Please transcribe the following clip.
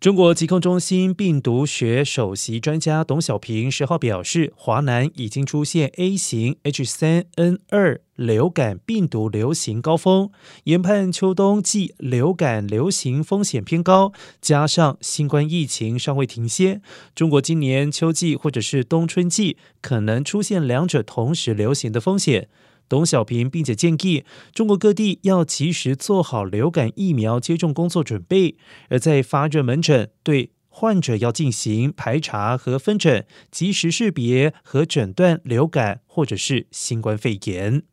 中国疾控中心病毒学首席专家董小平十号表示，华南已经出现 A 型 H3N2 流感病毒流行高峰，研判秋冬季流感流行风险偏高，加上新冠疫情尚未停歇，中国今年秋季或者是冬春季可能出现两者同时流行的风险。董小平并且建议中国各地要及时做好流感疫苗接种工作准备，而在发热门诊对患者要进行排查和分诊，及时识别和诊断流感或者是新冠肺炎。